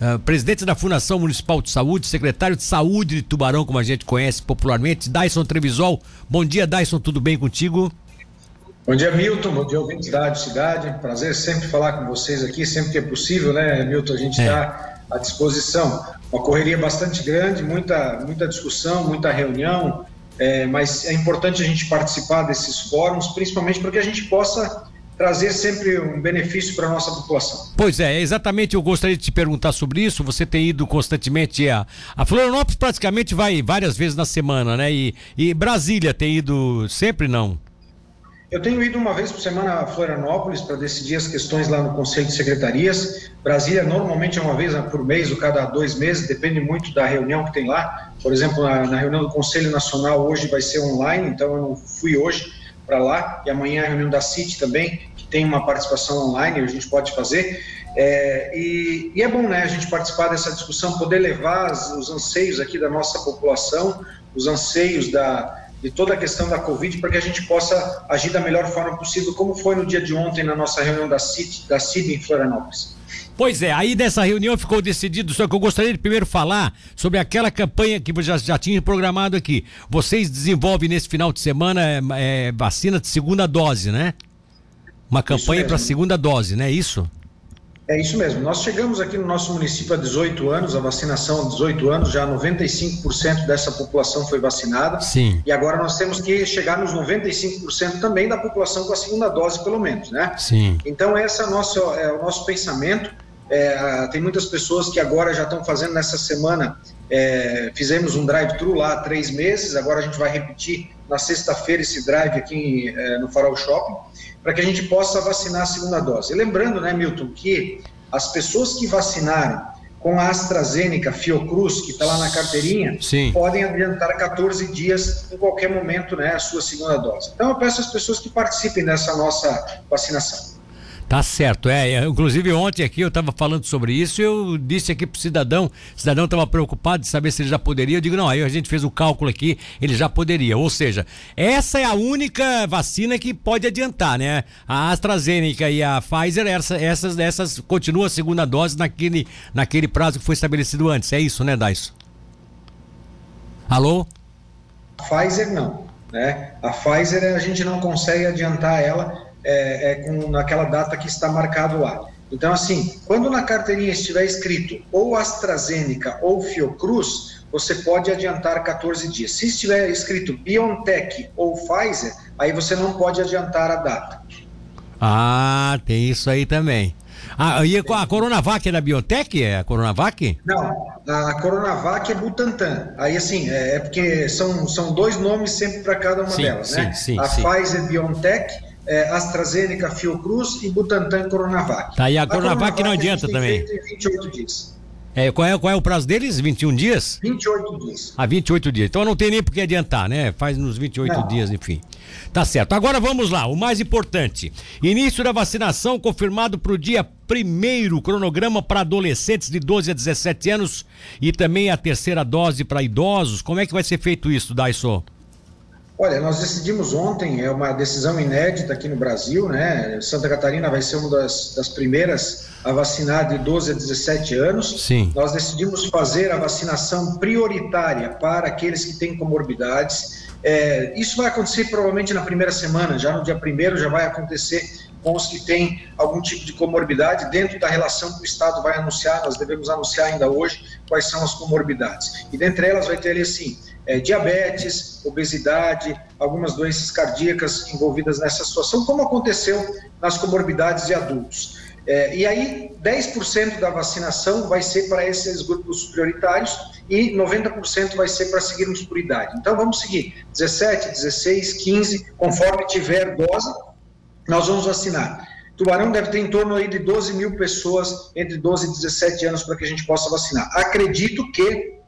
uh, presidente da Fundação Municipal de Saúde, secretário de Saúde de Tubarão, como a gente conhece popularmente, Dyson Trevisol. Bom dia, Dyson, tudo bem contigo? Bom dia, Milton. Bom dia, ouvintes da Rádio Cidade. Prazer sempre falar com vocês aqui, sempre que é possível, né, Milton? A gente está é. à disposição. Uma correria bastante grande, muita, muita discussão, muita reunião, é, mas é importante a gente participar desses fóruns, principalmente para que a gente possa trazer sempre um benefício para a nossa população. Pois é, exatamente eu gostaria de te perguntar sobre isso. Você tem ido constantemente a, a Florianópolis praticamente vai várias vezes na semana, né? E, e Brasília tem ido sempre não? Eu tenho ido uma vez por semana a Florianópolis para decidir as questões lá no Conselho de Secretarias. Brasília normalmente é uma vez por mês ou cada dois meses, depende muito da reunião que tem lá. Por exemplo, na, na reunião do Conselho Nacional hoje vai ser online, então eu não fui hoje para lá. E amanhã a reunião da CIT também, que tem uma participação online, a gente pode fazer. É, e, e, é bom né, a gente participar dessa discussão, poder levar os anseios aqui da nossa população, os anseios da, de toda a questão da Covid para que a gente possa agir da melhor forma possível, como foi no dia de ontem na nossa reunião da CIT, da CID em Florianópolis. Pois é, aí dessa reunião ficou decidido, só que eu gostaria de primeiro falar sobre aquela campanha que já, já tinha programado aqui. Vocês desenvolvem nesse final de semana é, é, vacina de segunda dose, né? Uma campanha para segunda dose, né? Isso? É isso mesmo. Nós chegamos aqui no nosso município há 18 anos, a vacinação há 18 anos, já 95% dessa população foi vacinada. Sim. E agora nós temos que chegar nos 95% também da população com a segunda dose, pelo menos, né? Sim. Então, esse é o nosso, é o nosso pensamento. É, tem muitas pessoas que agora já estão fazendo nessa semana. É, fizemos um drive-thru lá há três meses, agora a gente vai repetir na sexta-feira esse drive aqui é, no Farol Shopping para que a gente possa vacinar a segunda dose. E lembrando, né, Milton, que as pessoas que vacinaram com a AstraZeneca Fiocruz, que está lá na carteirinha, Sim. podem adiantar 14 dias em qualquer momento, né, a sua segunda dose. Então eu peço às pessoas que participem dessa nossa vacinação. Tá certo, é, é. Inclusive ontem aqui eu estava falando sobre isso, eu disse aqui pro cidadão, o cidadão estava preocupado de saber se ele já poderia. Eu digo, não, aí a gente fez o cálculo aqui, ele já poderia. Ou seja, essa é a única vacina que pode adiantar, né? A AstraZeneca e a Pfizer, essa, essas, essas continuam a segunda dose naquele, naquele prazo que foi estabelecido antes. É isso, né, Daiso? Alô? A Pfizer não, né? A Pfizer a gente não consegue adiantar ela é, é com naquela data que está marcado lá. Então, assim, quando na carteirinha estiver escrito ou AstraZeneca ou Fiocruz, você pode adiantar 14 dias. Se estiver escrito BioNTech ou Pfizer, aí você não pode adiantar a data. Ah, tem isso aí também. Ah, e a Coronavac é da Biotech? É a Coronavac? Não, a Coronavac é Butantan. Aí, assim, é, é porque são, são dois nomes sempre para cada uma sim, delas, sim, né? Sim, a sim. Pfizer BioNTech é, AstraZeneca, Fiocruz e Butantan Coronavac. Tá, e a, a Coronavac, Coronavac não adianta também. 28 dias. É, qual, é, qual é o prazo deles? 21 dias? 28 dias. Ah, 28 dias. Então não tem nem por que adiantar, né? Faz nos 28 não. dias, enfim. Tá certo. Agora vamos lá, o mais importante. Início da vacinação confirmado para o dia primeiro cronograma para adolescentes de 12 a 17 anos e também a terceira dose para idosos. Como é que vai ser feito isso, Daiso? Olha, nós decidimos ontem, é uma decisão inédita aqui no Brasil, né? Santa Catarina vai ser uma das, das primeiras a vacinar de 12 a 17 anos. Sim. Nós decidimos fazer a vacinação prioritária para aqueles que têm comorbidades. É, isso vai acontecer provavelmente na primeira semana, já no dia primeiro já vai acontecer com os que têm algum tipo de comorbidade, dentro da relação que o Estado vai anunciar, nós devemos anunciar ainda hoje quais são as comorbidades. E dentre elas vai ter ali assim, é, diabetes, obesidade, algumas doenças cardíacas envolvidas nessa situação, como aconteceu nas comorbidades de adultos. É, e aí, 10% da vacinação vai ser para esses grupos prioritários e 90% vai ser para seguirmos por idade. Então, vamos seguir 17, 16, 15, conforme tiver dose, nós vamos vacinar. Tubarão deve ter em torno aí de 12 mil pessoas entre 12 e 17 anos para que a gente possa vacinar. Acredito que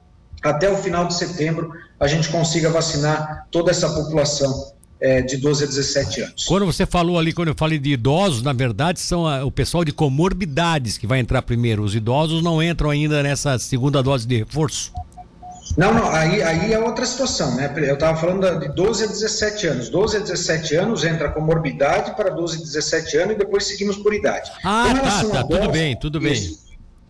até o final de setembro a gente consiga vacinar toda essa população é, de 12 a 17 anos. Quando você falou ali, quando eu falei de idosos, na verdade são a, o pessoal de comorbidades que vai entrar primeiro. Os idosos não entram ainda nessa segunda dose de reforço. Não, não, aí, aí é outra situação, né? Eu estava falando de 12 a 17 anos. 12 a 17 anos entra comorbidade para 12 a 17 anos e depois seguimos por idade. Ah, tá, tá, tudo bem, tudo bem. Isso,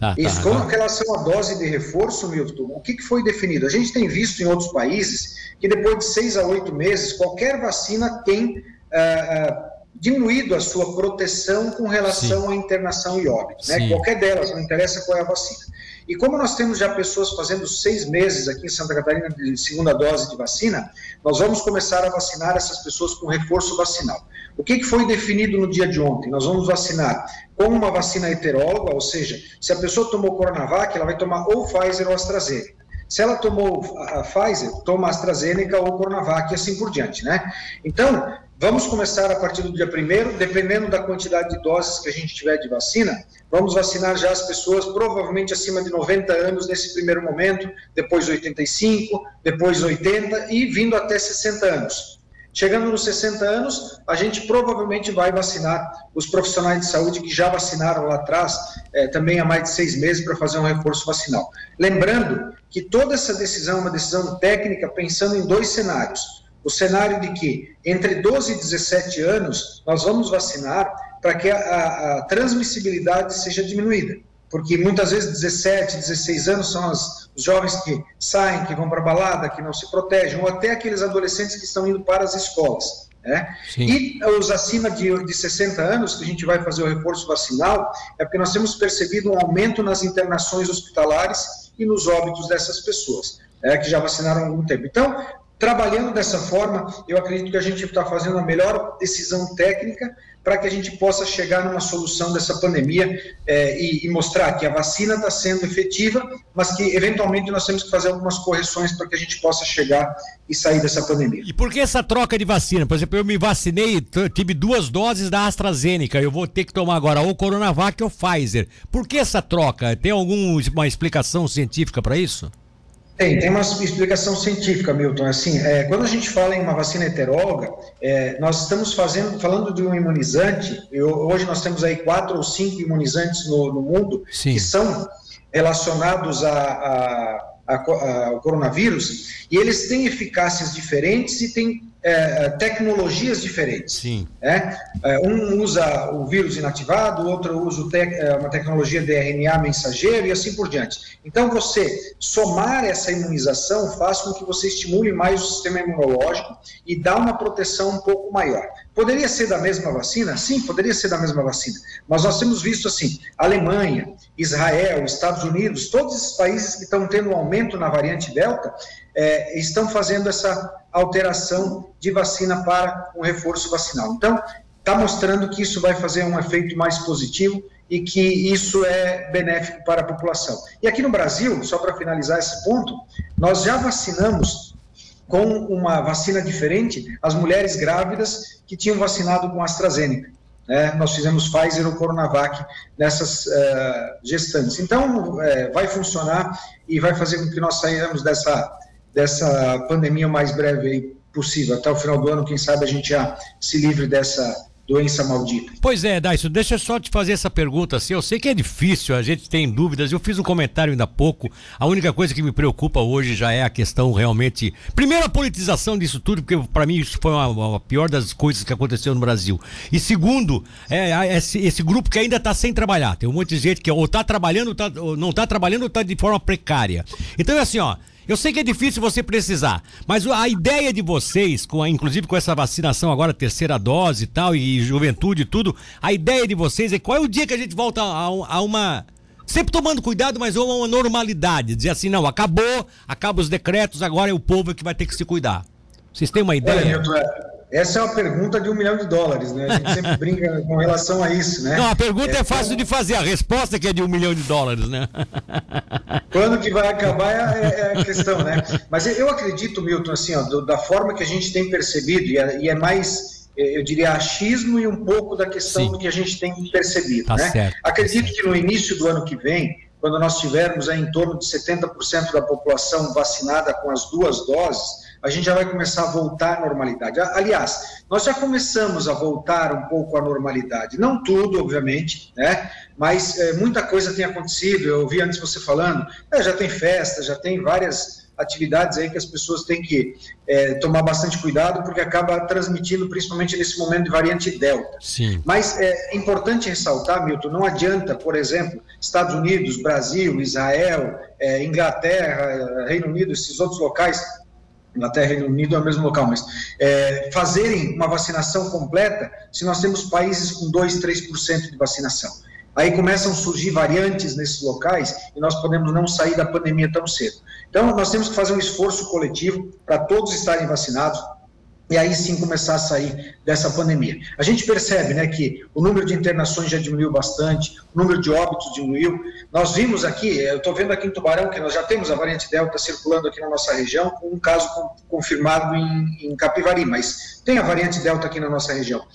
Tá, Isso, tá, com tá. relação à dose de reforço, Milton, o que, que foi definido? A gente tem visto em outros países que depois de seis a oito meses, qualquer vacina tem ah, ah, diminuído a sua proteção com relação Sim. à internação e óbito. Né? Qualquer delas, não interessa qual é a vacina. E como nós temos já pessoas fazendo seis meses aqui em Santa Catarina de segunda dose de vacina, nós vamos começar a vacinar essas pessoas com reforço vacinal. O que, foi definido no dia de ontem? Nós vamos vacinar com uma vacina heteróloga, ou seja, se a pessoa tomou Coronavac, ela vai tomar ou Pfizer ou AstraZeneca. Se ela tomou a Pfizer, toma AstraZeneca ou Coronavac e assim por diante, né? Então, vamos começar a partir do dia primeiro, dependendo da quantidade de doses que a gente tiver de vacina, vamos vacinar já as pessoas provavelmente acima de 90 anos nesse primeiro momento, depois 85, depois 80 e vindo até 60 anos. Chegando nos 60 anos, a gente provavelmente vai vacinar os profissionais de saúde que já vacinaram lá atrás, é, também há mais de seis meses, para fazer um reforço vacinal. Lembrando que toda essa decisão é uma decisão técnica pensando em dois cenários. O cenário de que entre 12 e 17 anos nós vamos vacinar para que a, a, a transmissibilidade seja diminuída porque muitas vezes 17, 16 anos são as, os jovens que saem, que vão para a balada, que não se protegem, ou até aqueles adolescentes que estão indo para as escolas. Né? E os acima de, de 60 anos, que a gente vai fazer o reforço vacinal, é porque nós temos percebido um aumento nas internações hospitalares e nos óbitos dessas pessoas, né, que já vacinaram há algum tempo. Então, trabalhando dessa forma, eu acredito que a gente está fazendo a melhor decisão técnica para que a gente possa chegar numa solução dessa pandemia é, e, e, mostrar que a vacina está sendo efetiva, mas que eventualmente nós temos que fazer algumas correções para que a gente possa chegar e sair dessa pandemia. E por que essa troca de vacina? Por exemplo, eu me vacinei, tive duas doses da AstraZeneca, eu vou ter que tomar agora ou Coronavac ou Pfizer. Por que essa troca? Tem alguma explicação científica para isso? Tem, tem uma explicação científica, Milton. Assim, é, quando a gente fala em uma vacina heteróloga, é, nós estamos fazendo, falando de um imunizante. Eu, hoje nós temos aí quatro ou cinco imunizantes no, no mundo Sim. que são relacionados a, a, a, ao coronavírus e eles têm eficácias diferentes e têm é, tecnologias diferentes. Sim. Né? É, um usa o vírus inativado, o outro usa é, uma tecnologia de RNA mensageiro e assim por diante. Então, você somar essa imunização faz com que você estimule mais o sistema imunológico e dá uma proteção um pouco maior. Poderia ser da mesma vacina? Sim, poderia ser da mesma vacina. Mas nós temos visto assim, Alemanha, Israel, Estados Unidos, todos esses países que estão tendo um aumento na variante Delta, é, estão fazendo essa alteração de vacina para um reforço vacinal. Então, está mostrando que isso vai fazer um efeito mais positivo e que isso é benéfico para a população. E aqui no Brasil, só para finalizar esse ponto, nós já vacinamos com uma vacina diferente as mulheres grávidas que tinham vacinado com AstraZeneca. Né? Nós fizemos Pfizer ou Coronavac nessas uh, gestantes. Então, uh, vai funcionar e vai fazer com que nós saímos dessa dessa pandemia o mais breve possível. Até o final do ano, quem sabe a gente já se livre dessa doença maldita. Pois é, Daiso, deixa eu só te fazer essa pergunta assim. Eu sei que é difícil, a gente tem dúvidas. Eu fiz um comentário ainda há pouco. A única coisa que me preocupa hoje já é a questão realmente. Primeiro, a politização disso tudo, porque para mim isso foi a, pior das coisas que aconteceu no Brasil. E segundo, é, esse, esse grupo que ainda está sem trabalhar. Tem um monte de gente que ou está trabalhando, ou, tá, ou não está trabalhando, ou está de forma precária. Então é assim, ó. Eu sei que é difícil você precisar, mas a ideia de vocês, com a, inclusive com essa vacinação agora, terceira dose e tal, e juventude e tudo, a ideia de vocês é qual é o dia que a gente volta a, a uma. Sempre tomando cuidado, mas a uma normalidade. Dizer assim, não, acabou, acabam os decretos, agora é o povo que vai ter que se cuidar. Vocês têm uma ideia? Olha, essa é uma pergunta de um milhão de dólares, né? A gente sempre brinca com relação a isso, né? Não, a pergunta é, é fácil de fazer, a resposta é que é de um milhão de dólares, né? Quando que vai acabar é, é, a questão, né? Mas eu acredito, Milton, assim, ó, do, da forma que a gente tem percebido, e é, e é mais é, eu diria, achismo e um pouco da questão Sim. do que a gente tem percebido. Tá né? Certo, Acredito tá que no início do ano que vem, quando nós tivermos aí em torno de 70% da população vacinada com as duas doses, a gente já vai começar a voltar à normalidade. Aliás, nós já começamos a voltar um pouco à normalidade. Não tudo, obviamente, né? Mas é, muita coisa tem acontecido. Eu ouvi antes você falando, é, já tem festa, já tem várias atividades aí que as pessoas têm que é, tomar bastante cuidado, porque acaba transmitindo, principalmente nesse momento de variante Delta. Sim. Mas é importante ressaltar, Milton, não adianta, por exemplo, Estados Unidos, Brasil, Israel, é, Inglaterra, Reino Unido, esses outros locais Inglaterra Reino Unido é o mesmo local, mas é, fazerem uma vacinação completa se nós temos países com 2, 3% de vacinação. Aí começam a surgir variantes nesses locais e nós podemos não sair da pandemia tão cedo. Então, nós temos que fazer um esforço coletivo para todos estarem vacinados, e aí sim começar a sair dessa pandemia. A gente percebe né, que o número de internações já diminuiu bastante, o número de óbitos diminuiu. Nós vimos aqui, eu estou vendo aqui em Tubarão, que nós já temos a variante Delta circulando aqui na nossa região, com um caso confirmado em, em Capivari, mas tem a variante Delta aqui na nossa região.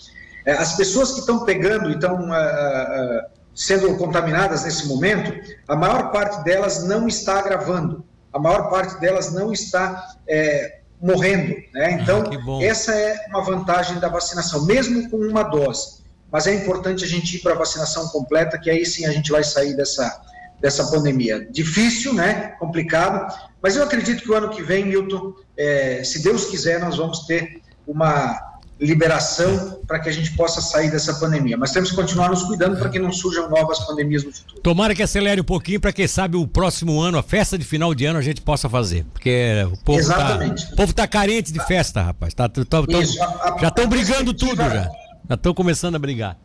É, as pessoas que estão pegando e estão uh, uh, sendo contaminadas nesse momento, a maior parte delas não está agravando, a maior parte delas não está é, morrendo. Né? Ah, então, ah, essa é uma vantagem da vacinação, mesmo com uma dose. Mas é importante a gente ir para a vacinação completa, que aí sim a gente vai sair dessa, dessa pandemia. Difícil, né? Complicado, mas eu acredito que o ano que vem, Milton, é, se Deus quiser, nós vamos ter uma liberação para que a gente possa sair dessa pandemia. Mas temos que continuar nos cuidando para que não surjam novas pandemias no futuro. Tomara que acelere um pouquinho para quem sabe o próximo ano, a festa de final de ano, a gente possa fazer. Porque o povo tá- Exatamente. Tá, o povo tá carente de festa, rapaz. Tá, tá, tá, Isso, a, a, já estão brigando tudo já. Já estão começando a brigar.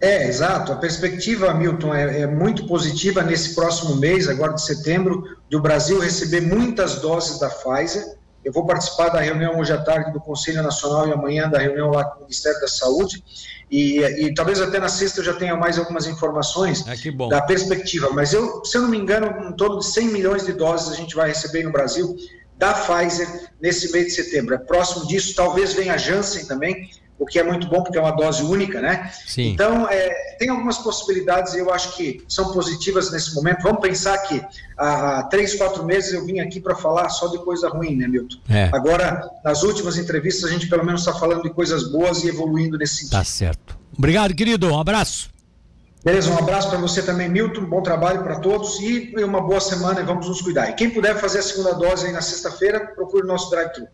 É, exato. A perspectiva, Milton, é, é, muito positiva nesse próximo mês, agora de setembro, de o Brasil receber muitas doses da Pfizer eu vou participar da reunião hoje à tarde do Conselho Nacional e amanhã da reunião lá com o Ministério da Saúde. E, e talvez até na sexta eu já tenha mais algumas informações é, da perspectiva. Mas eu, se eu não me engano, em torno de 100 milhões de doses a gente vai receber no Brasil da Pfizer nesse mês de setembro. É próximo disso, talvez venha a Janssen também o que é muito bom porque é uma dose única, né? Sim. Então, é, tem algumas possibilidades e eu acho que são positivas nesse momento. Vamos pensar que há, três, quatro meses eu vim aqui para falar só de coisa ruim, né, Milton? É. Agora, nas últimas entrevistas, a gente pelo menos está falando de coisas boas e evoluindo nesse sentido. Tá certo. Obrigado, querido. Um abraço. Beleza, um abraço para você também, Milton. Bom trabalho para todos e uma boa semana e vamos nos cuidar. E quem puder fazer a segunda dose aí na sexta-feira, procure o nosso drive-thru.